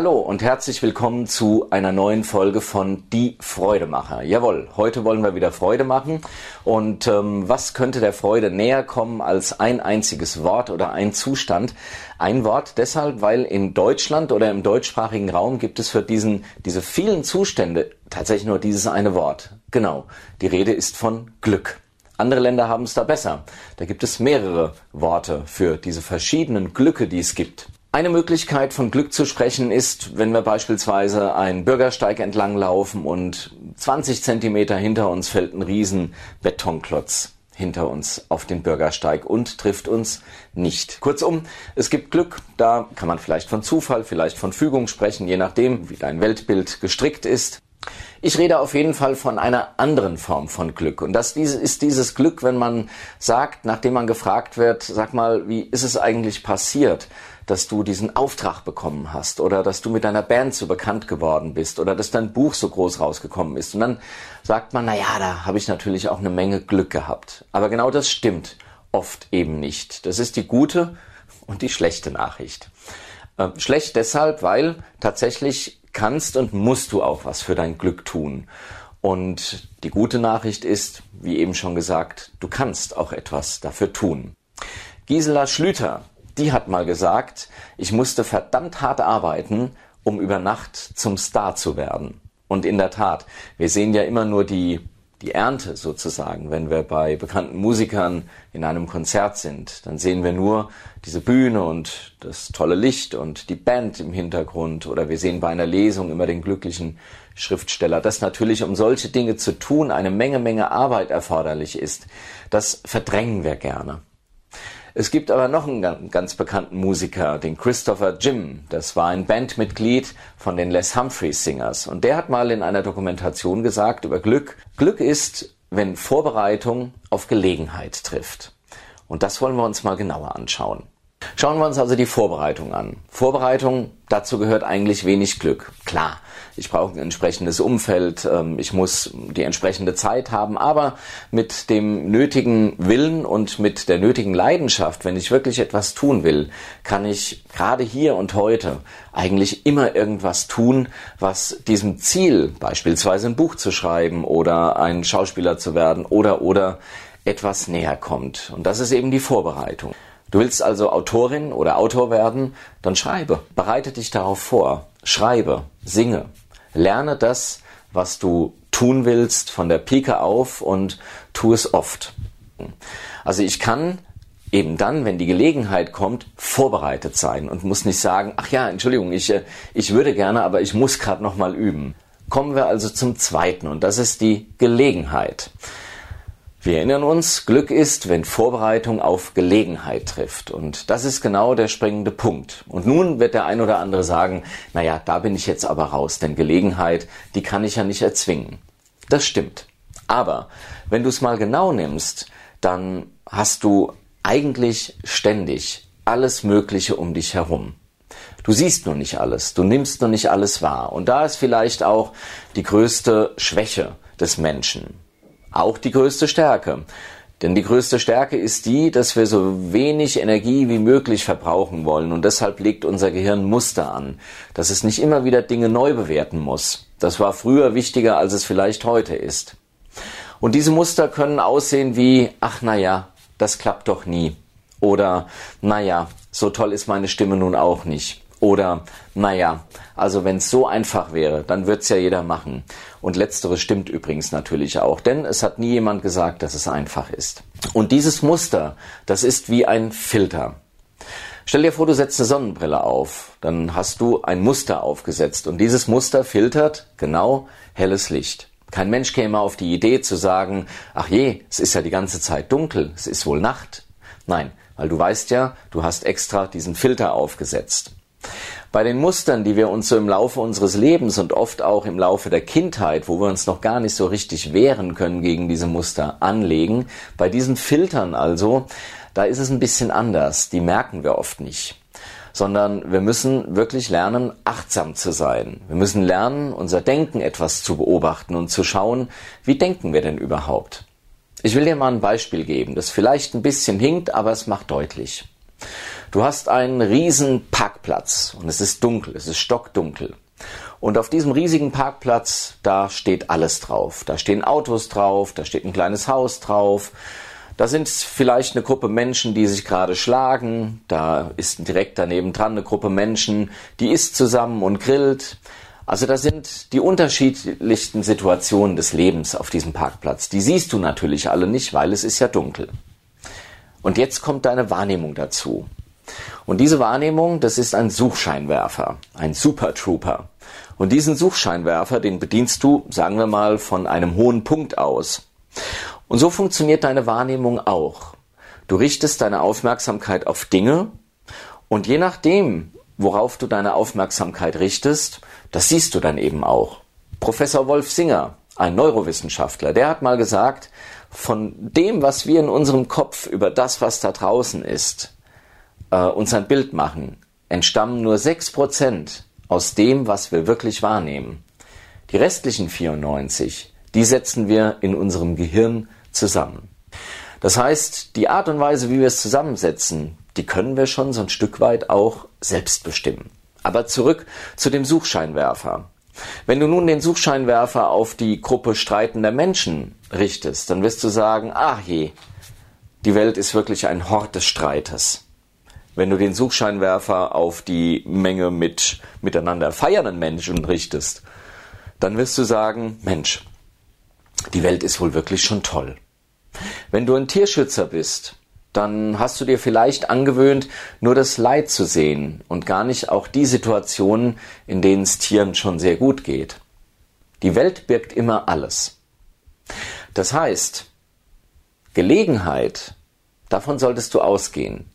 Hallo und herzlich willkommen zu einer neuen Folge von Die Freudemacher. Jawohl, heute wollen wir wieder Freude machen. Und ähm, was könnte der Freude näher kommen als ein einziges Wort oder ein Zustand? Ein Wort deshalb, weil in Deutschland oder im deutschsprachigen Raum gibt es für diesen, diese vielen Zustände tatsächlich nur dieses eine Wort. Genau, die Rede ist von Glück. Andere Länder haben es da besser. Da gibt es mehrere Worte für diese verschiedenen Glücke, die es gibt. Eine Möglichkeit von Glück zu sprechen ist, wenn wir beispielsweise einen Bürgersteig entlang laufen und 20 Zentimeter hinter uns fällt ein riesen Betonklotz hinter uns auf den Bürgersteig und trifft uns nicht. Kurzum, es gibt Glück, da kann man vielleicht von Zufall, vielleicht von Fügung sprechen, je nachdem, wie dein Weltbild gestrickt ist. Ich rede auf jeden Fall von einer anderen Form von Glück. Und das ist dieses Glück, wenn man sagt, nachdem man gefragt wird, sag mal, wie ist es eigentlich passiert, dass du diesen Auftrag bekommen hast oder dass du mit deiner Band so bekannt geworden bist oder dass dein Buch so groß rausgekommen ist. Und dann sagt man, na ja, da habe ich natürlich auch eine Menge Glück gehabt. Aber genau das stimmt oft eben nicht. Das ist die gute und die schlechte Nachricht. Äh, schlecht deshalb, weil tatsächlich kannst und musst du auch was für dein Glück tun. Und die gute Nachricht ist, wie eben schon gesagt, du kannst auch etwas dafür tun. Gisela Schlüter, die hat mal gesagt, ich musste verdammt hart arbeiten, um über Nacht zum Star zu werden. Und in der Tat, wir sehen ja immer nur die die Ernte sozusagen, wenn wir bei bekannten Musikern in einem Konzert sind, dann sehen wir nur diese Bühne und das tolle Licht und die Band im Hintergrund oder wir sehen bei einer Lesung immer den glücklichen Schriftsteller. Dass natürlich, um solche Dinge zu tun, eine Menge, Menge Arbeit erforderlich ist, das verdrängen wir gerne. Es gibt aber noch einen ganz bekannten Musiker, den Christopher Jim. Das war ein Bandmitglied von den Les Humphreys Singers. Und der hat mal in einer Dokumentation gesagt über Glück, Glück ist, wenn Vorbereitung auf Gelegenheit trifft. Und das wollen wir uns mal genauer anschauen. Schauen wir uns also die Vorbereitung an. Vorbereitung, dazu gehört eigentlich wenig Glück. Klar, ich brauche ein entsprechendes Umfeld, ähm, ich muss die entsprechende Zeit haben, aber mit dem nötigen Willen und mit der nötigen Leidenschaft, wenn ich wirklich etwas tun will, kann ich gerade hier und heute eigentlich immer irgendwas tun, was diesem Ziel, beispielsweise ein Buch zu schreiben oder ein Schauspieler zu werden oder oder etwas näher kommt. Und das ist eben die Vorbereitung. Du willst also Autorin oder Autor werden, dann schreibe, bereite dich darauf vor, schreibe, singe, lerne das, was du tun willst von der Pike auf und tu es oft. Also ich kann eben dann, wenn die Gelegenheit kommt, vorbereitet sein und muss nicht sagen, ach ja, Entschuldigung, ich, äh, ich würde gerne, aber ich muss gerade noch mal üben. Kommen wir also zum zweiten und das ist die Gelegenheit. Wir erinnern uns, Glück ist, wenn Vorbereitung auf Gelegenheit trifft. Und das ist genau der springende Punkt. Und nun wird der ein oder andere sagen, naja, da bin ich jetzt aber raus, denn Gelegenheit, die kann ich ja nicht erzwingen. Das stimmt. Aber wenn du es mal genau nimmst, dann hast du eigentlich ständig alles Mögliche um dich herum. Du siehst nur nicht alles, du nimmst nur nicht alles wahr. Und da ist vielleicht auch die größte Schwäche des Menschen auch die größte Stärke. Denn die größte Stärke ist die, dass wir so wenig Energie wie möglich verbrauchen wollen und deshalb legt unser Gehirn Muster an, dass es nicht immer wieder Dinge neu bewerten muss. Das war früher wichtiger, als es vielleicht heute ist. Und diese Muster können aussehen wie, ach naja, das klappt doch nie. Oder, naja, so toll ist meine Stimme nun auch nicht. Oder, naja, also wenn es so einfach wäre, dann wird es ja jeder machen. Und letzteres stimmt übrigens natürlich auch, denn es hat nie jemand gesagt, dass es einfach ist. Und dieses Muster, das ist wie ein Filter. Stell dir vor, du setzt eine Sonnenbrille auf, dann hast du ein Muster aufgesetzt und dieses Muster filtert genau helles Licht. Kein Mensch käme auf die Idee zu sagen, ach je, es ist ja die ganze Zeit dunkel, es ist wohl Nacht. Nein, weil du weißt ja, du hast extra diesen Filter aufgesetzt. Bei den Mustern, die wir uns so im Laufe unseres Lebens und oft auch im Laufe der Kindheit, wo wir uns noch gar nicht so richtig wehren können gegen diese Muster, anlegen, bei diesen Filtern also, da ist es ein bisschen anders. Die merken wir oft nicht sondern wir müssen wirklich lernen, achtsam zu sein. Wir müssen lernen, unser Denken etwas zu beobachten und zu schauen, wie denken wir denn überhaupt. Ich will dir mal ein Beispiel geben, das vielleicht ein bisschen hinkt, aber es macht deutlich. Du hast einen riesen Parkplatz und es ist dunkel, es ist stockdunkel. Und auf diesem riesigen Parkplatz, da steht alles drauf. Da stehen Autos drauf, da steht ein kleines Haus drauf. Da sind vielleicht eine Gruppe Menschen, die sich gerade schlagen. Da ist direkt daneben dran eine Gruppe Menschen, die isst zusammen und grillt. Also da sind die unterschiedlichsten Situationen des Lebens auf diesem Parkplatz. Die siehst du natürlich alle nicht, weil es ist ja dunkel. Und jetzt kommt deine Wahrnehmung dazu. Und diese Wahrnehmung, das ist ein Suchscheinwerfer, ein Super Trooper. Und diesen Suchscheinwerfer, den bedienst du, sagen wir mal, von einem hohen Punkt aus. Und so funktioniert deine Wahrnehmung auch. Du richtest deine Aufmerksamkeit auf Dinge und je nachdem, worauf du deine Aufmerksamkeit richtest, das siehst du dann eben auch. Professor Wolf Singer, ein Neurowissenschaftler, der hat mal gesagt, von dem, was wir in unserem Kopf über das, was da draußen ist, äh, uns ein Bild machen, entstammen nur sechs Prozent aus dem, was wir wirklich wahrnehmen. Die restlichen 94, die setzen wir in unserem Gehirn zusammen. Das heißt, die Art und Weise, wie wir es zusammensetzen, die können wir schon so ein Stück weit auch selbst bestimmen. Aber zurück zu dem Suchscheinwerfer. Wenn du nun den Suchscheinwerfer auf die Gruppe streitender Menschen richtest, dann wirst du sagen, ach je, die Welt ist wirklich ein Hort des Streites. Wenn du den Suchscheinwerfer auf die Menge mit miteinander feiernden Menschen richtest, dann wirst du sagen, Mensch, die Welt ist wohl wirklich schon toll. Wenn du ein Tierschützer bist, dann hast du dir vielleicht angewöhnt, nur das Leid zu sehen und gar nicht auch die Situationen, in denen es Tieren schon sehr gut geht. Die Welt birgt immer alles. Das heißt, Gelegenheit, davon solltest du ausgehen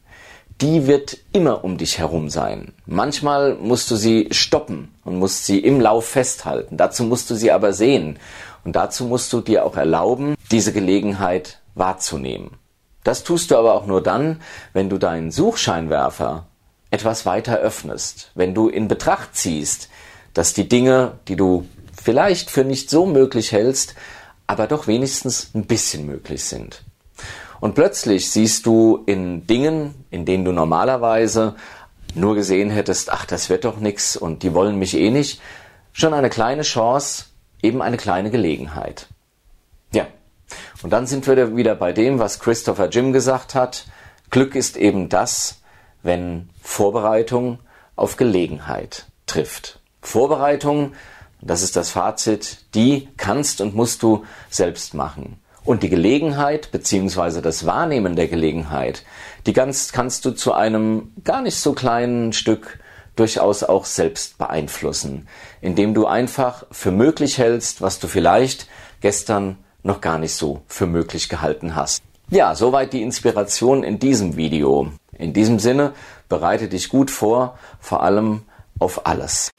die wird immer um dich herum sein. Manchmal musst du sie stoppen und musst sie im Lauf festhalten. Dazu musst du sie aber sehen. Und dazu musst du dir auch erlauben, diese Gelegenheit wahrzunehmen. Das tust du aber auch nur dann, wenn du deinen Suchscheinwerfer etwas weiter öffnest, wenn du in Betracht ziehst, dass die Dinge, die du vielleicht für nicht so möglich hältst, aber doch wenigstens ein bisschen möglich sind. Und plötzlich siehst du in Dingen, in denen du normalerweise nur gesehen hättest, ach, das wird doch nix und die wollen mich eh nicht, schon eine kleine Chance, eben eine kleine Gelegenheit. Ja. Und dann sind wir wieder bei dem, was Christopher Jim gesagt hat. Glück ist eben das, wenn Vorbereitung auf Gelegenheit trifft. Vorbereitung, das ist das Fazit, die kannst und musst du selbst machen. Und die Gelegenheit beziehungsweise das Wahrnehmen der Gelegenheit, die ganz, kannst du zu einem gar nicht so kleinen Stück durchaus auch selbst beeinflussen, indem du einfach für möglich hältst, was du vielleicht gestern noch gar nicht so für möglich gehalten hast. Ja, soweit die Inspiration in diesem Video. In diesem Sinne, bereite dich gut vor, vor allem auf alles.